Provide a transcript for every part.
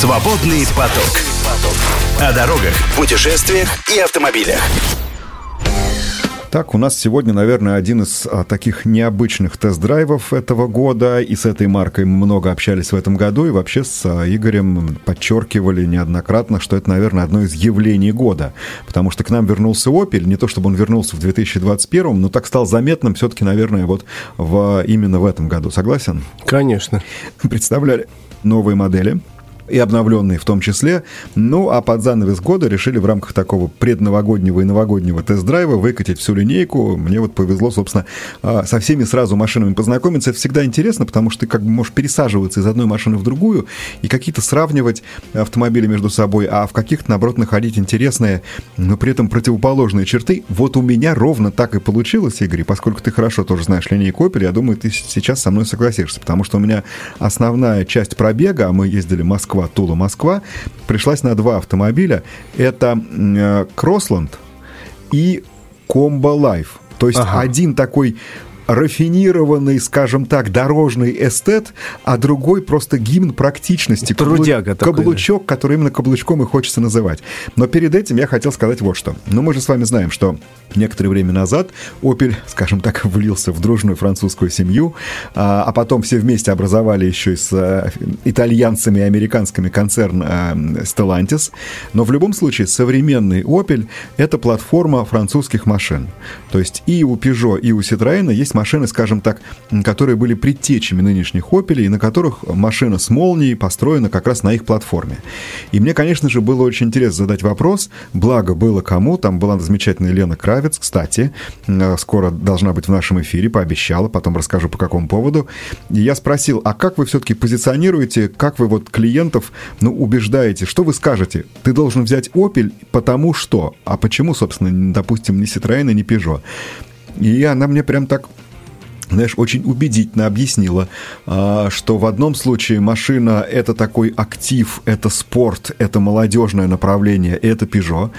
Свободный поток. О дорогах, путешествиях и автомобилях. Так, у нас сегодня, наверное, один из а, таких необычных тест-драйвов этого года, и с этой маркой мы много общались в этом году, и вообще с а, Игорем подчеркивали неоднократно, что это, наверное, одно из явлений года, потому что к нам вернулся Opel, не то чтобы он вернулся в 2021, но так стал заметным все-таки, наверное, вот в, именно в этом году. Согласен? Конечно. Представляли новые модели, и обновленные в том числе. Ну, а под занавес года решили в рамках такого предновогоднего и новогоднего тест-драйва выкатить всю линейку. Мне вот повезло, собственно, а, со всеми сразу машинами познакомиться. Это всегда интересно, потому что ты как бы можешь пересаживаться из одной машины в другую и какие-то сравнивать автомобили между собой, а в каких-то, наоборот, находить интересные, но при этом противоположные черты. Вот у меня ровно так и получилось, Игорь, поскольку ты хорошо тоже знаешь линейку Opel, я думаю, ты сейчас со мной согласишься, потому что у меня основная часть пробега, а мы ездили Москва, Москва, Тула, Москва, пришлась на два автомобиля. Это э, Кроссленд и Комбо Лайф. То есть ага. один такой рафинированный, скажем так, дорожный эстет, а другой просто гимн практичности. Трудяга Каблу... Каблучок, который именно каблучком и хочется называть. Но перед этим я хотел сказать вот что. Ну, мы же с вами знаем, что некоторое время назад Opel, скажем так, влился в дружную французскую семью, а, а потом все вместе образовали еще и с а, итальянцами и американскими концерн а, Stellantis. Но в любом случае современный Opel — это платформа французских машин. То есть и у Peugeot, и у Citroёn есть машины, скажем так, которые были предтечами нынешних Opel, и на которых машина с молнией построена как раз на их платформе. И мне, конечно же, было очень интересно задать вопрос, благо было кому, там была замечательная Лена Кравец, кстати, э, скоро должна быть в нашем эфире, пообещала, потом расскажу по какому поводу. И я спросил, а как вы все-таки позиционируете, как вы вот клиентов, ну, убеждаете, что вы скажете? Ты должен взять Opel, потому что, а почему, собственно, допустим, не Citroёn и не Peugeot? И она мне прям так знаешь, очень убедительно объяснила, а, что в одном случае машина — это такой актив, это спорт, это молодежное направление, это Peugeot,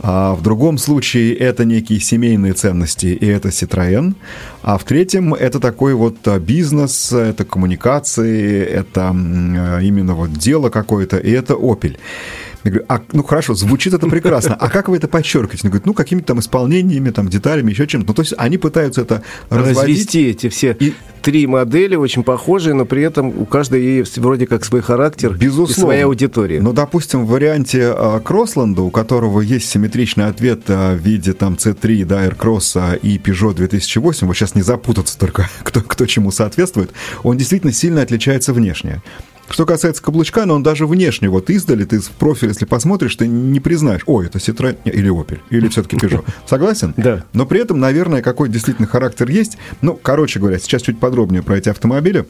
а в другом случае это некие семейные ценности, и это Citroën, а в третьем это такой вот а, бизнес, это коммуникации, это именно вот дело какое-то, и это Opel. Я говорю, а, ну хорошо, звучит это прекрасно. А как вы это подчеркиваете? Они говорят, ну какими-то там исполнениями, там деталями, еще чем-то. Ну то есть они пытаются это развести эти все и... три модели очень похожие, но при этом у каждой есть вроде как свой характер Безусловно. и своя аудитория. Ну, допустим, в варианте а, Кроссленда, у которого есть симметричный ответ а, в виде там C3, да, Aircross и Peugeot 2008, вот сейчас не запутаться только, кто, кто чему соответствует, он действительно сильно отличается внешне. Что касается каблучка, но он даже внешне, вот издали, ты в профиль, если посмотришь, ты не признаешь, ой, это Citroёn или Opel, или все-таки Peugeot. Согласен? Да. Но при этом, наверное, какой действительно характер есть. Ну, короче говоря, сейчас чуть подробнее про эти автомобили.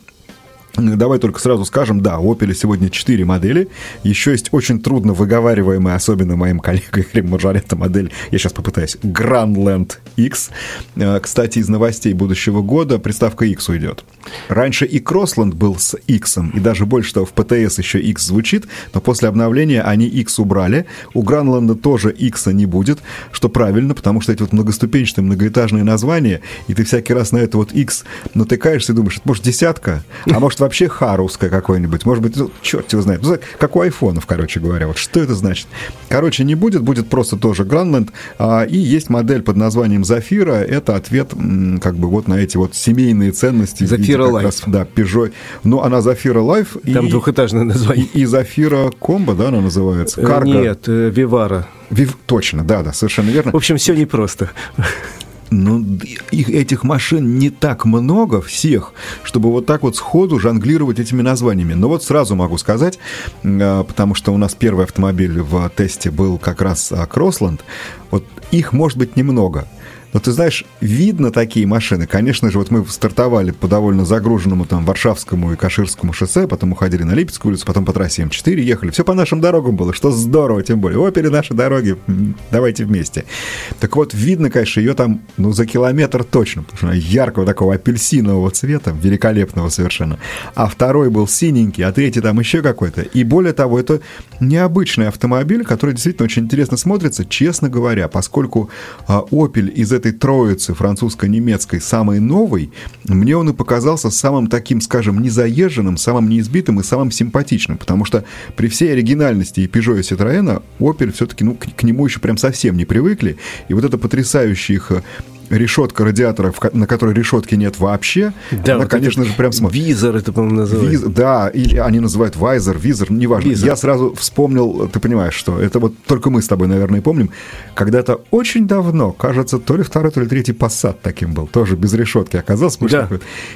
Давай только сразу скажем, да, у Opel сегодня 4 модели. Еще есть очень трудно выговариваемая, особенно моим коллегой Хрим Маржарета модель, я сейчас попытаюсь, Grandland X. Э, кстати, из новостей будущего года приставка X уйдет. Раньше и Crossland был с X, и даже больше того, в ПТС еще X звучит, но после обновления они X убрали. У Гранланда тоже X не будет, что правильно, потому что эти вот многоступенчатые многоэтажные названия, и ты всякий раз на это вот X натыкаешься и думаешь, это может десятка, а может вообще Х русское какое-нибудь, может быть, ну, черт его знает, ну, как у айфонов, короче говоря, вот что это значит? Короче, не будет, будет просто тоже Гранленд, а, и есть модель под названием Зафира, это ответ как бы вот на эти вот семейные ценности. Зафира Лайф. Да, Peugeot. Ну, она Зафира Лайф. Там и, двухэтажное название. И, и Зафира Комбо, да, она называется? Карго. Нет, э, Виваро. Вив... Точно, да, да, совершенно верно. В общем, все непросто. Ну, их, этих машин не так много всех, чтобы вот так вот сходу жонглировать этими названиями. Но вот сразу могу сказать, а, потому что у нас первый автомобиль в тесте был как раз Кроссленд, вот их может быть немного – но ты знаешь, видно такие машины. Конечно же, вот мы стартовали по довольно загруженному там Варшавскому и Каширскому шоссе, потом уходили на Липецкую улицу, потом по трассе М4 ехали. Все по нашим дорогам было, что здорово, тем более. Опере наши дороги, давайте вместе. Так вот, видно, конечно, ее там, ну, за километр точно, потому что она яркого такого апельсинового цвета, великолепного совершенно. А второй был синенький, а третий там еще какой-то. И более того, это необычный автомобиль, который действительно очень интересно смотрится, честно говоря, поскольку а, Opel из этой троицы французско-немецкой самый новый, мне он и показался самым таким, скажем, незаезженным, самым неизбитым и самым симпатичным, потому что при всей оригинальности и Peugeot и Citroёn Opel все-таки ну, к, к нему еще прям совсем не привыкли, и вот это потрясающее их решетка радиатора, на которой решетки нет вообще, да, она, вот конечно же, прям смотрит. Визор это, по-моему, называют. Виз, да, или они называют вайзер, визор, неважно. Визор. Я сразу вспомнил, ты понимаешь, что это вот только мы с тобой, наверное, помним, когда-то очень давно, кажется, то ли второй, то ли третий Passat таким был, тоже без решетки оказался. Да.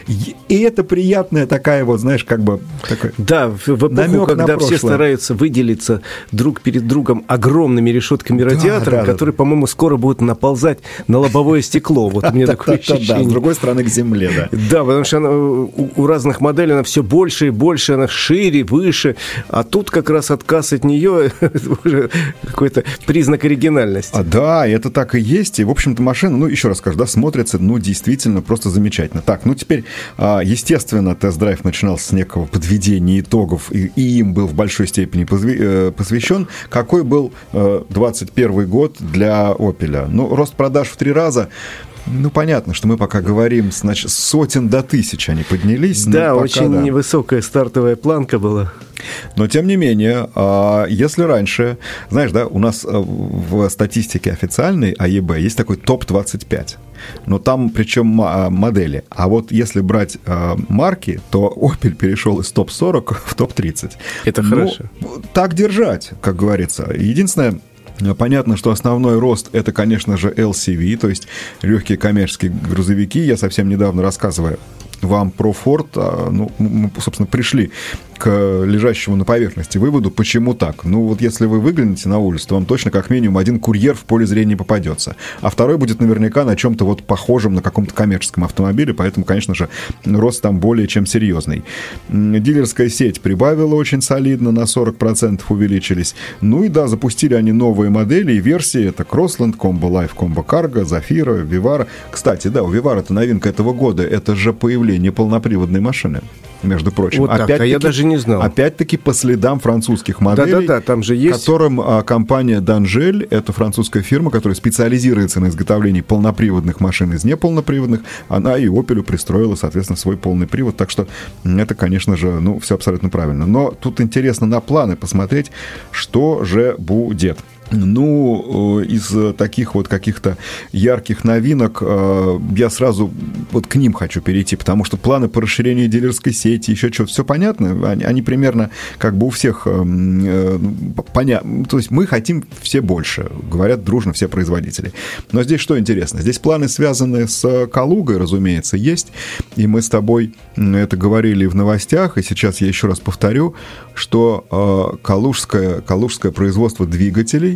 И это приятная такая вот, знаешь, как бы... Такой да, в эпоху, когда все стараются выделиться друг перед другом огромными решетками радиатора, да, которые, да. по-моему, скоро будут наползать на лобовое стекло стекло. Вот у меня такое ощущение. Да, с другой стороны к земле, да. Да, потому что она, у разных моделей она все больше и больше, она шире, выше, а тут как раз отказ от нее уже какой-то признак оригинальности. А, да, это так и есть. И, в общем-то, машина, ну, еще раз скажу, да, смотрится, ну, действительно, просто замечательно. Так, ну, теперь, а, естественно, тест-драйв начинался с некого подведения итогов, и, и им был в большой степени э, посвящен. Какой был 21 э, год для Opel? Ну, рост продаж в три раза – ну, понятно, что мы пока говорим, значит, сотен до тысяч они поднялись. Да, пока, очень да. невысокая стартовая планка была. Но, тем не менее, а, если раньше, знаешь, да, у нас а, в статистике официальной АЕБ есть такой топ-25, но там причем а, модели. А вот если брать марки, то Opel перешел из топ-40 в топ-30. Это ну, хорошо. Так держать, как говорится. Единственное, Понятно, что основной рост это, конечно же, LCV, то есть легкие коммерческие грузовики. Я совсем недавно рассказываю вам про Ford, ну, мы, собственно, пришли к лежащему на поверхности выводу, почему так. Ну, вот если вы выглянете на улицу, то вам точно как минимум один курьер в поле зрения попадется, а второй будет наверняка на чем-то вот похожем на каком-то коммерческом автомобиле, поэтому, конечно же, рост там более чем серьезный. Дилерская сеть прибавила очень солидно, на 40% увеличились. Ну и да, запустили они новые модели и версии, это Crossland, Combo Life, Combo Cargo, Zafira, Vivara. Кстати, да, у Vivara это новинка этого года, это же появление полноприводной машины между прочим. Вот так, а я даже не знал. Опять-таки по следам французских моделей. Да-да-да, там же есть. Которым а, компания Данжель, это французская фирма, которая специализируется на изготовлении полноприводных машин из неполноприводных, она и Opel пристроила, соответственно, свой полный привод. Так что это, конечно же, ну, все абсолютно правильно. Но тут интересно на планы посмотреть, что же будет. Ну, э, из таких вот каких-то ярких новинок э, я сразу вот к ним хочу перейти, потому что планы по расширению дилерской сети, еще что-то, все понятно, они, они примерно как бы у всех э, понятно, то есть мы хотим все больше, говорят дружно все производители. Но здесь что интересно, здесь планы, связанные с Калугой, разумеется, есть, и мы с тобой это говорили в новостях, и сейчас я еще раз повторю, что калужское, калужское производство двигателей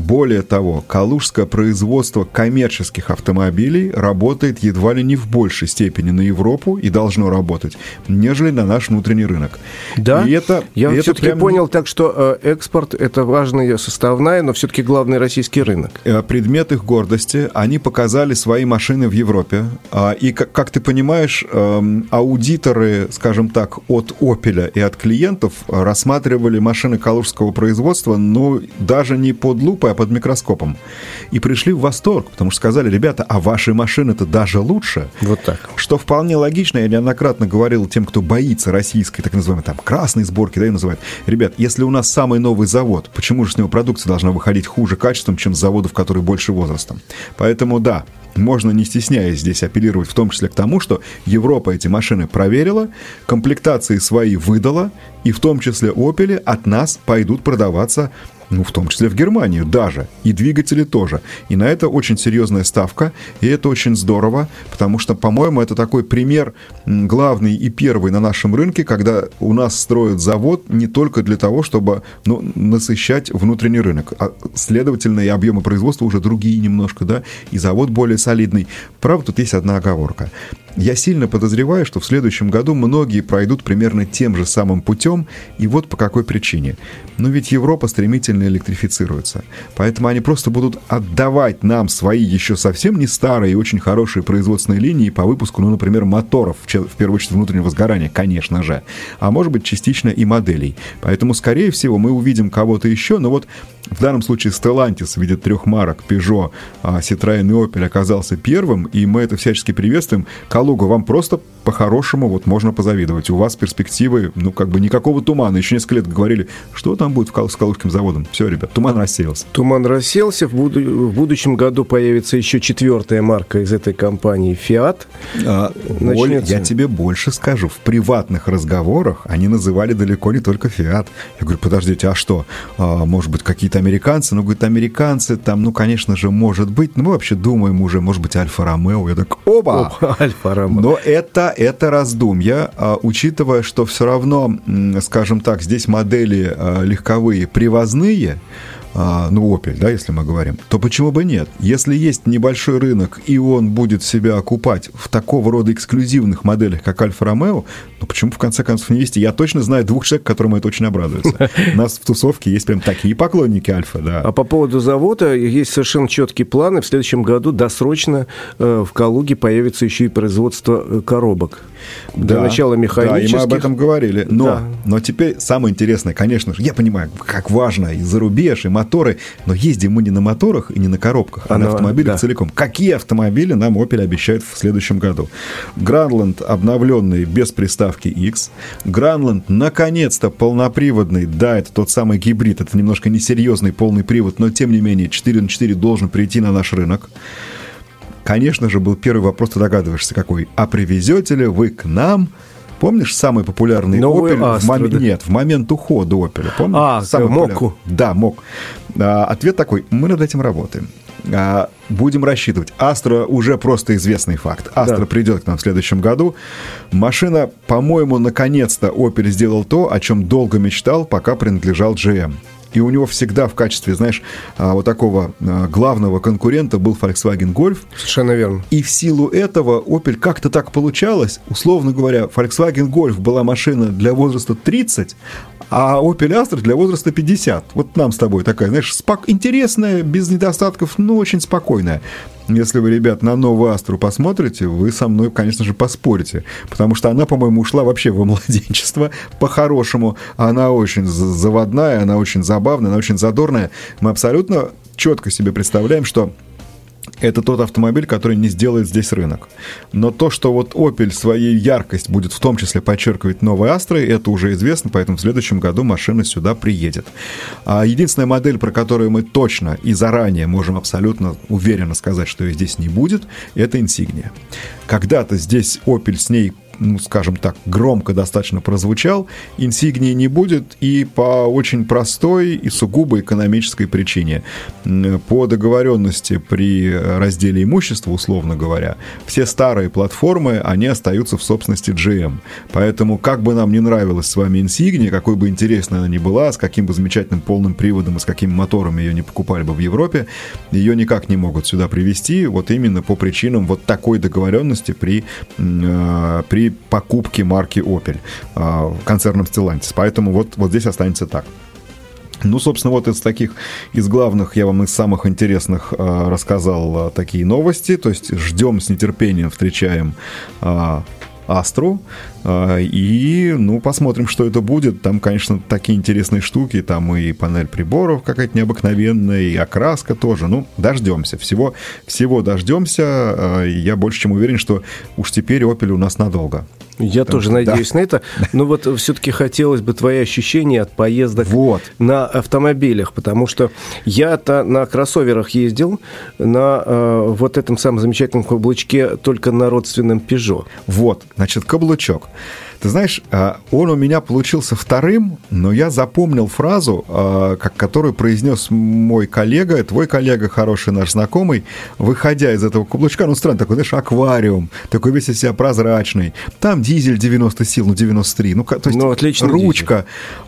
более того, калужское производство коммерческих автомобилей работает едва ли не в большей степени на Европу и должно работать, нежели на наш внутренний рынок. Да, и это, я и все-таки прям... понял так, что э, экспорт – это важная составная, но все-таки главный российский рынок. Э, предмет их гордости, они показали свои машины в Европе, а, и, как, как ты понимаешь, эм, аудиторы, скажем так, от Opel и от клиентов рассматривали машины калужского производства, но даже не под лупой, а под микроскопом. И пришли в восторг, потому что сказали, ребята, а ваши машины-то даже лучше. Вот так. Что вполне логично, я неоднократно говорил тем, кто боится российской, так называемой, там, красной сборки, да, и называют. Ребят, если у нас самый новый завод, почему же с него продукция должна выходить хуже качеством, чем с заводов, которые больше возрастом? Поэтому да, можно не стесняясь здесь апеллировать в том числе к тому, что Европа эти машины проверила, комплектации свои выдала, и в том числе Opel от нас пойдут продаваться ну, в том числе в Германию даже, и двигатели тоже. И на это очень серьезная ставка, и это очень здорово, потому что, по-моему, это такой пример главный и первый на нашем рынке, когда у нас строят завод не только для того, чтобы ну, насыщать внутренний рынок, а, следовательно, и объемы производства уже другие немножко, да, и завод более солидный. Правда, тут есть одна оговорка. Я сильно подозреваю, что в следующем году многие пройдут примерно тем же самым путем, и вот по какой причине. Но ведь Европа стремительно электрифицируется, поэтому они просто будут отдавать нам свои еще совсем не старые и очень хорошие производственные линии по выпуску, ну, например, моторов, в первую очередь внутреннего сгорания, конечно же, а может быть частично и моделей. Поэтому, скорее всего, мы увидим кого-то еще, но вот в данном случае Stellantis в виде трех марок Peugeot, а Citroёn и Opel оказался первым, и мы это всячески приветствуем. Калуга, вам просто по-хорошему вот можно позавидовать. У вас перспективы, ну, как бы никакого тумана. Еще несколько лет говорили, что там будет с Калужским заводом. Все, ребят, туман рассеялся. Туман рассеялся. В, буду... в будущем году появится еще четвертая марка из этой компании Fiat. А, Оль, я тебе больше скажу. В приватных разговорах они называли далеко не только Fiat. Я говорю, подождите, а что? А, может быть, какие-то американцы? Ну, говорит, американцы там, ну, конечно же, может быть. Но мы вообще думаем уже, может быть, Альфа-Ромео. Я так, оба! Альфа-Ромео. Но это это раздумья, а, учитывая, что все равно, скажем так, здесь модели а, легковые привозные, ну, Opel, да, если мы говорим, то почему бы нет? Если есть небольшой рынок, и он будет себя окупать в такого рода эксклюзивных моделях, как Альфа Ромео, ну, почему, в конце концов, не вести? Я точно знаю двух человек, которым это очень обрадуется. У нас в тусовке есть прям такие поклонники Альфа, да. А по поводу завода есть совершенно четкие планы. В следующем году досрочно э, в Калуге появится еще и производство э, коробок. Для да, начала механических. Да, и мы об этом говорили. Но, да. но теперь самое интересное, конечно же, я понимаю, как важно и за рубеж, и моторы, но ездим мы не на моторах и не на коробках, а Оно, на автомобилях да. целиком. Какие автомобили нам Opel обещает в следующем году? Гранланд обновленный без приставки X. Гранланд наконец-то полноприводный. Да, это тот самый гибрид, это немножко несерьезный полный привод, но тем не менее 4 на 4 должен прийти на наш рынок. Конечно же, был первый вопрос, ты догадываешься, какой. А привезете ли вы к нам Помнишь самый популярный Новый Opel Astra, в момент, да? нет, в момент ухода Opel? Помнишь? А, самый Моку. Да, Мок. А, ответ такой: мы над этим работаем. А, будем рассчитывать. Астра уже просто известный факт. Астра да. придет к нам в следующем году. Машина, по-моему, наконец-то Opel сделал то, о чем долго мечтал, пока принадлежал GM. И у него всегда в качестве, знаешь, а, вот такого а, главного конкурента был Volkswagen Golf. Совершенно верно. И в силу этого Opel как-то так получалось. Условно говоря, Volkswagen Golf была машина для возраста 30, а Opel Astra для возраста 50. Вот нам с тобой такая, знаешь, спок... интересная, без недостатков, но очень спокойная. Если вы, ребят, на новую Астру посмотрите, вы со мной, конечно же, поспорите. Потому что она, по-моему, ушла вообще во младенчество по-хорошему. Она очень заводная, она очень забавная, она очень задорная. Мы абсолютно четко себе представляем, что это тот автомобиль, который не сделает здесь рынок. Но то, что вот Opel своей яркость будет в том числе подчеркивать новой Астрой, это уже известно, поэтому в следующем году машина сюда приедет. А единственная модель, про которую мы точно и заранее можем абсолютно уверенно сказать, что ее здесь не будет, это Insignia. Когда-то здесь Opel с ней ну, скажем так, громко достаточно прозвучал, инсигнии не будет и по очень простой и сугубо экономической причине. По договоренности при разделе имущества, условно говоря, все старые платформы, они остаются в собственности GM. Поэтому, как бы нам не нравилась с вами инсигния, какой бы интересной она ни была, с каким бы замечательным полным приводом и с каким мотором ее не покупали бы в Европе, ее никак не могут сюда привезти, вот именно по причинам вот такой договоренности при, э, покупки марки Opel э, концерном Stellantis. Поэтому вот, вот здесь останется так. Ну, собственно, вот из таких, из главных, я вам из самых интересных э, рассказал э, такие новости. То есть ждем с нетерпением, встречаем э, Астру. Э, и, ну, посмотрим, что это будет. Там, конечно, такие интересные штуки. Там и панель приборов какая-то необыкновенная, и окраска тоже. Ну, дождемся. Всего, всего дождемся. Э, я больше чем уверен, что уж теперь Opel у нас надолго. Я Потому тоже что, надеюсь да. на это. Но вот все-таки хотелось бы твои ощущения от поездок вот. на автомобилях, потому что я-то на кроссоверах ездил, на э, вот этом самом замечательном каблучке только на родственном Peugeot. Вот, значит, каблучок. Ты знаешь, а, он у меня получился вторым, но я запомнил фразу, а, которую произнес мой коллега, твой коллега, хороший наш знакомый, выходя из этого каблучка, ну, странно, такой, знаешь, аквариум, такой весь из себя прозрачный. Там дизель 90 сил, ну, 93, ну, то есть ну, ручка. Дизель.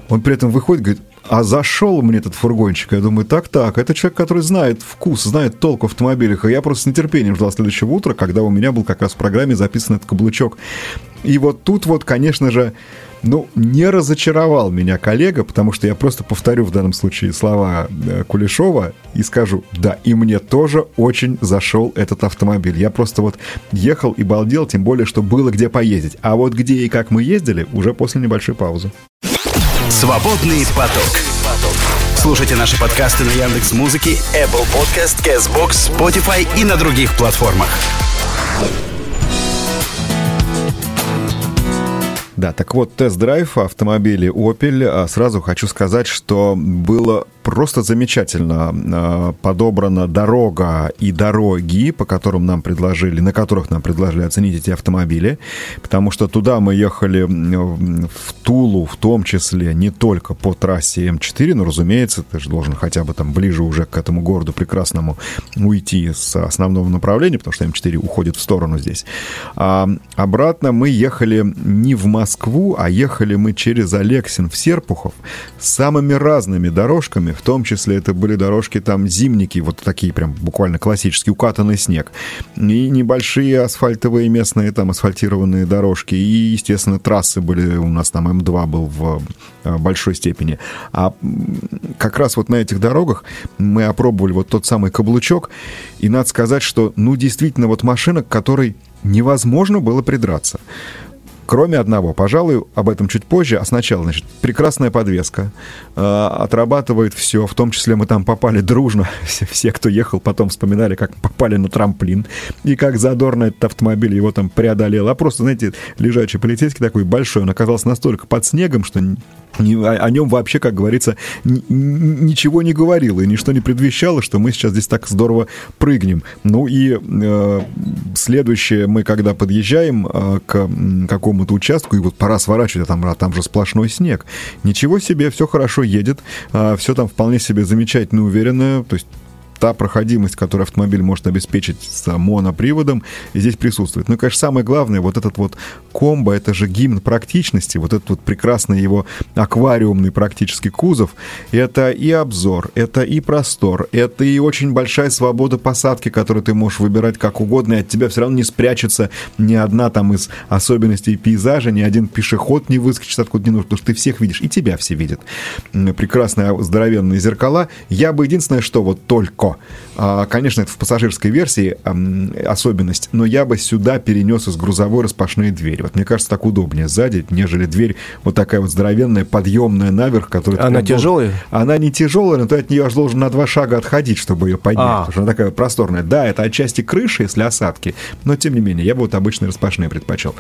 Он при этом выходит, говорит, А зашел мне этот фургончик, я думаю, так-так, это человек, который знает вкус, знает толк в автомобилях, и я просто с нетерпением ждал следующего утра, когда у меня был как раз в программе записан этот каблучок. И вот тут вот, конечно же, ну, не разочаровал меня коллега, потому что я просто повторю в данном случае слова э, Кулешова и скажу, да, и мне тоже очень зашел этот автомобиль. Я просто вот ехал и балдел, тем более, что было где поездить. А вот где и как мы ездили, уже после небольшой паузы. Свободный поток. Слушайте наши подкасты на Яндекс Музыке, Apple Podcast, Castbox, Spotify и на других платформах. Да, так вот, тест-драйв автомобилей Opel. А сразу хочу сказать, что было просто замечательно а, подобрана дорога и дороги, по которым нам предложили, на которых нам предложили оценить эти автомобили, потому что туда мы ехали в Тулу, в том числе не только по трассе М4, но, разумеется, ты же должен хотя бы там ближе уже к этому городу прекрасному уйти с основного направления, потому что М4 уходит в сторону здесь. А обратно мы ехали не в Москву, а ехали мы через Алексин в Серпухов с самыми разными дорожками, в том числе это были дорожки там зимники, вот такие прям буквально классические, укатанный снег, и небольшие асфальтовые местные там асфальтированные дорожки, и, естественно, трассы были, у нас там М2 был в э, большой степени. А как раз вот на этих дорогах мы опробовали вот тот самый каблучок, и надо сказать, что, ну, действительно, вот машина, к которой невозможно было придраться. Кроме одного, пожалуй, об этом чуть позже, а сначала, значит, прекрасная подвеска, э, отрабатывает все, в том числе мы там попали дружно, все, все, кто ехал, потом вспоминали, как попали на трамплин, и как задорно этот автомобиль его там преодолел, а просто, знаете, лежачий полицейский такой большой, он оказался настолько под снегом, что о нем вообще, как говорится, ничего не говорило и ничто не предвещало, что мы сейчас здесь так здорово прыгнем. Ну и э, следующее, мы когда подъезжаем э, к какому-то участку, и вот пора сворачивать, а там, а там же сплошной снег. Ничего себе, все хорошо едет, э, все там вполне себе замечательно, уверенно, то есть та проходимость, которую автомобиль может обеспечить с моноприводом, здесь присутствует. Ну и, конечно, самое главное, вот этот вот комбо, это же гимн практичности, вот этот вот прекрасный его аквариумный практически кузов, это и обзор, это и простор, это и очень большая свобода посадки, которую ты можешь выбирать как угодно, и от тебя все равно не спрячется ни одна там из особенностей пейзажа, ни один пешеход не выскочит откуда не нужно, потому что ты всех видишь, и тебя все видят. Прекрасные здоровенные зеркала. Я бы единственное, что вот только а, конечно, это в пассажирской версии особенность, но я бы сюда перенес из грузовой распашные двери. Вот мне кажется, так удобнее сзади, нежели дверь вот такая вот здоровенная, подъемная наверх, которая... Она тяжелая? Должен... Она не тяжелая, но ты от нее аж должен на два шага отходить, чтобы ее поднять, а. потому что она такая просторная. Да, это отчасти крыши, если осадки, но тем не менее, я бы вот обычные распашные предпочел.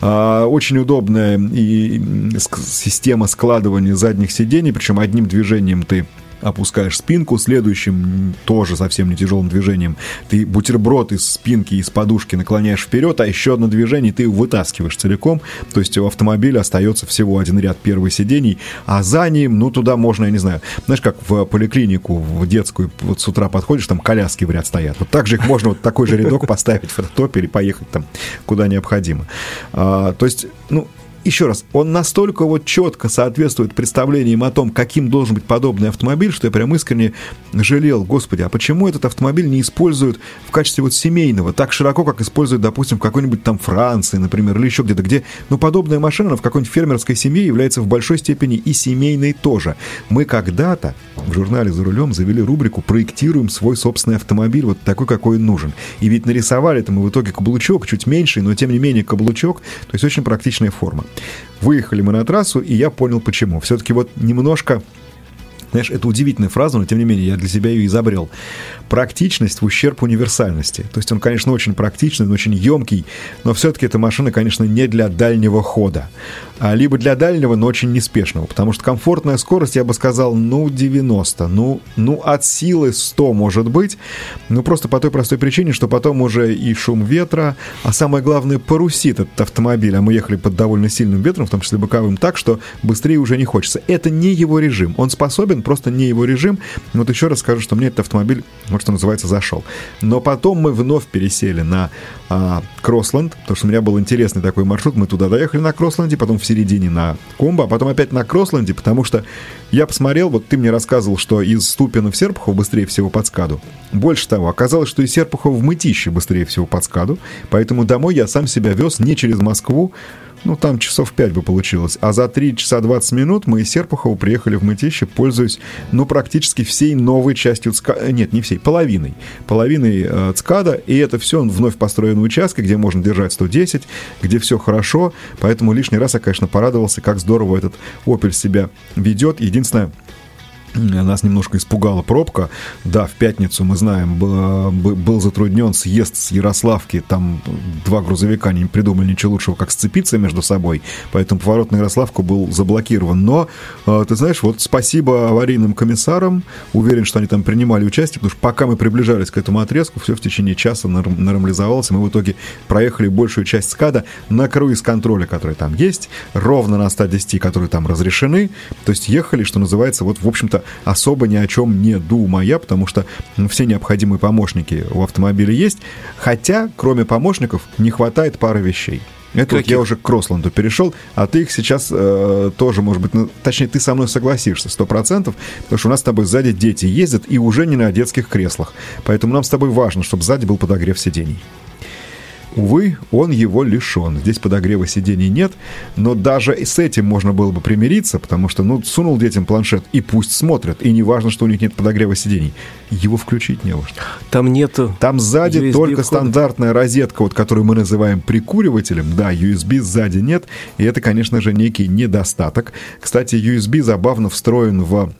А, очень удобная и система складывания задних сидений, причем одним движением ты опускаешь спинку, следующим тоже совсем не тяжелым движением ты бутерброд из спинки, из подушки наклоняешь вперед, а еще одно движение ты вытаскиваешь целиком, то есть у автомобиля остается всего один ряд первых сидений, а за ним, ну, туда можно, я не знаю, знаешь, как в поликлинику, в детскую, вот с утра подходишь, там коляски в ряд стоят, вот так же их можно вот такой же рядок поставить в этот опель и поехать там, куда необходимо. А, то есть, ну, еще раз, он настолько вот четко соответствует представлениям о том, каким должен быть подобный автомобиль, что я прям искренне жалел, господи, а почему этот автомобиль не используют в качестве вот семейного, так широко, как используют, допустим, в какой-нибудь там Франции, например, или еще где-то, где, ну, подобная машина в какой-нибудь фермерской семье является в большой степени и семейной тоже. Мы когда-то в журнале «За рулем» завели рубрику «Проектируем свой собственный автомобиль, вот такой, какой он нужен». И ведь нарисовали это мы в итоге каблучок, чуть меньший, но тем не менее каблучок, то есть очень практичная форма. Выехали мы на трассу, и я понял почему. Все-таки вот немножко знаешь, это удивительная фраза, но тем не менее я для себя ее изобрел. Практичность в ущерб универсальности. То есть он, конечно, очень практичный, очень емкий, но все-таки эта машина, конечно, не для дальнего хода. А либо для дальнего, но очень неспешного. Потому что комфортная скорость, я бы сказал, ну, 90. Ну, ну от силы 100 может быть. Ну, просто по той простой причине, что потом уже и шум ветра, а самое главное, парусит этот автомобиль. А мы ехали под довольно сильным ветром, в том числе боковым, так, что быстрее уже не хочется. Это не его режим. Он способен удобен, просто не его режим. Вот еще раз скажу, что мне этот автомобиль, вот что называется, зашел. Но потом мы вновь пересели на а, Кроссленд, потому что у меня был интересный такой маршрут. Мы туда доехали на Кроссленде, потом в середине на Комбо, а потом опять на Кроссленде, потому что я посмотрел, вот ты мне рассказывал, что из Ступина в Серпухов быстрее всего под Скаду. Больше того, оказалось, что из Серпухова в Мытище быстрее всего под Скаду, поэтому домой я сам себя вез не через Москву, ну, там часов 5 бы получилось. А за 3 часа 20 минут мы из Серпухова приехали в Мытище, пользуясь, ну, практически всей новой частью ЦКАДа. Э, нет, не всей, половиной. Половиной э, ЦКАДа. И это все вновь построенный участок, где можно держать 110, где все хорошо. Поэтому лишний раз я, конечно, порадовался, как здорово этот Opel себя ведет. Единственное, нас немножко испугала пробка. Да, в пятницу, мы знаем, был затруднен съезд с Ярославки. Там два грузовика не придумали ничего лучшего, как сцепиться между собой. Поэтому поворот на Ярославку был заблокирован. Но, э, ты знаешь, вот спасибо аварийным комиссарам. Уверен, что они там принимали участие, потому что пока мы приближались к этому отрезку, все в течение часа нормализовалось. Мы в итоге проехали большую часть скада на круиз-контроле, который там есть, ровно на 110, которые там разрешены. То есть ехали, что называется, вот, в общем-то, особо ни о чем не думая, потому что все необходимые помощники у автомобиля есть, хотя, кроме помощников, не хватает пары вещей. Это вот я уже к Кросланду перешел, а ты их сейчас э, тоже, может быть, ну, точнее, ты со мной согласишься, сто процентов, потому что у нас с тобой сзади дети ездят и уже не на детских креслах. Поэтому нам с тобой важно, чтобы сзади был подогрев сидений. Увы, он его лишен. Здесь подогрева сидений нет, но даже с этим можно было бы примириться, потому что, ну, сунул детям планшет, и пусть смотрят, и не важно, что у них нет подогрева сидений. Его включить не во что. Там нету Там сзади только входа. стандартная розетка, вот, которую мы называем прикуривателем. Да, USB сзади нет, и это, конечно же, некий недостаток. Кстати, USB забавно встроен в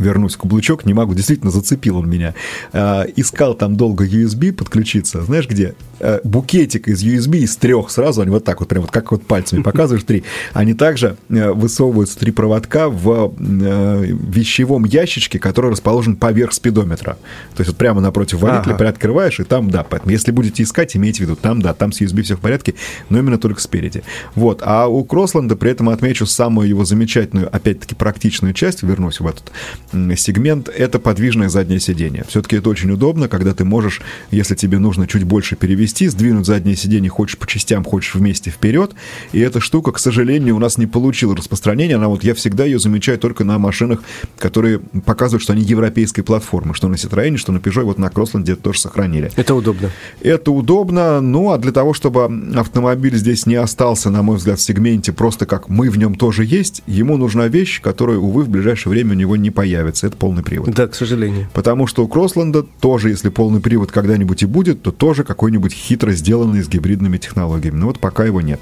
вернусь каблучок, не могу, действительно зацепил он меня. Э, искал там долго USB подключиться, знаешь где? Э, букетик из USB из трех сразу, они вот так вот, прям вот как вот пальцами показываешь три, они также э, высовываются три проводка в э, вещевом ящичке, который расположен поверх спидометра. То есть вот прямо напротив водителя ага. приоткрываешь, и там, да, поэтому если будете искать, имейте в виду, там, да, там с USB все в порядке, но именно только спереди. Вот, а у Кросланда при этом отмечу самую его замечательную, опять-таки, практичную часть, вернусь в этот сегмент, это подвижное заднее сиденье. Все-таки это очень удобно, когда ты можешь, если тебе нужно чуть больше перевести, сдвинуть заднее сиденье, хочешь по частям, хочешь вместе вперед. И эта штука, к сожалению, у нас не получила распространения. Она вот, я всегда ее замечаю только на машинах, которые показывают, что они европейской платформы. Что на Citroёn, что на Peugeot, вот на Кроссленде это тоже сохранили. Это удобно. Это удобно, ну а для того, чтобы автомобиль здесь не остался, на мой взгляд, в сегменте просто как мы в нем тоже есть, ему нужна вещь, которая, увы, в ближайшее время у него не появится появится, это полный привод. Да, к сожалению. Потому что у Кроссленда тоже, если полный привод когда-нибудь и будет, то тоже какой-нибудь хитро сделанный с гибридными технологиями. Но вот пока его нет.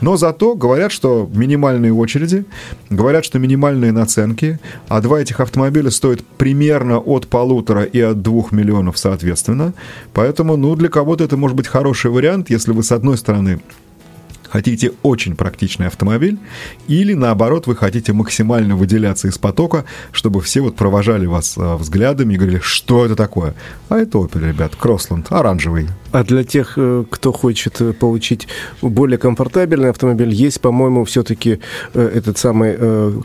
Но зато говорят, что минимальные очереди, говорят, что минимальные наценки, а два этих автомобиля стоят примерно от полутора и от двух миллионов соответственно. Поэтому, ну, для кого-то это может быть хороший вариант, если вы, с одной стороны, хотите очень практичный автомобиль, или наоборот, вы хотите максимально выделяться из потока, чтобы все вот провожали вас а, взглядами и говорили, что это такое. А это Opel, ребят, Кроссленд, оранжевый. А для тех, э, кто хочет э, получить более комфортабельный автомобиль, есть, по-моему, все-таки э, этот самый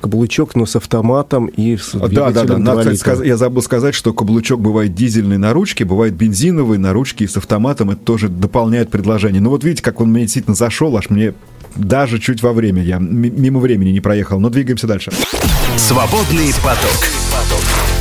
каблучок, но с автоматом и с Да, да, да. Надо, сказать, я забыл сказать, что каблучок бывает дизельный на ручке, бывает бензиновый на ручке и с автоматом. Это тоже дополняет предложение. Но вот видите, как он мне действительно зашел, аж мне даже чуть во время я мимо времени не проехал. Но двигаемся дальше. Свободный поток.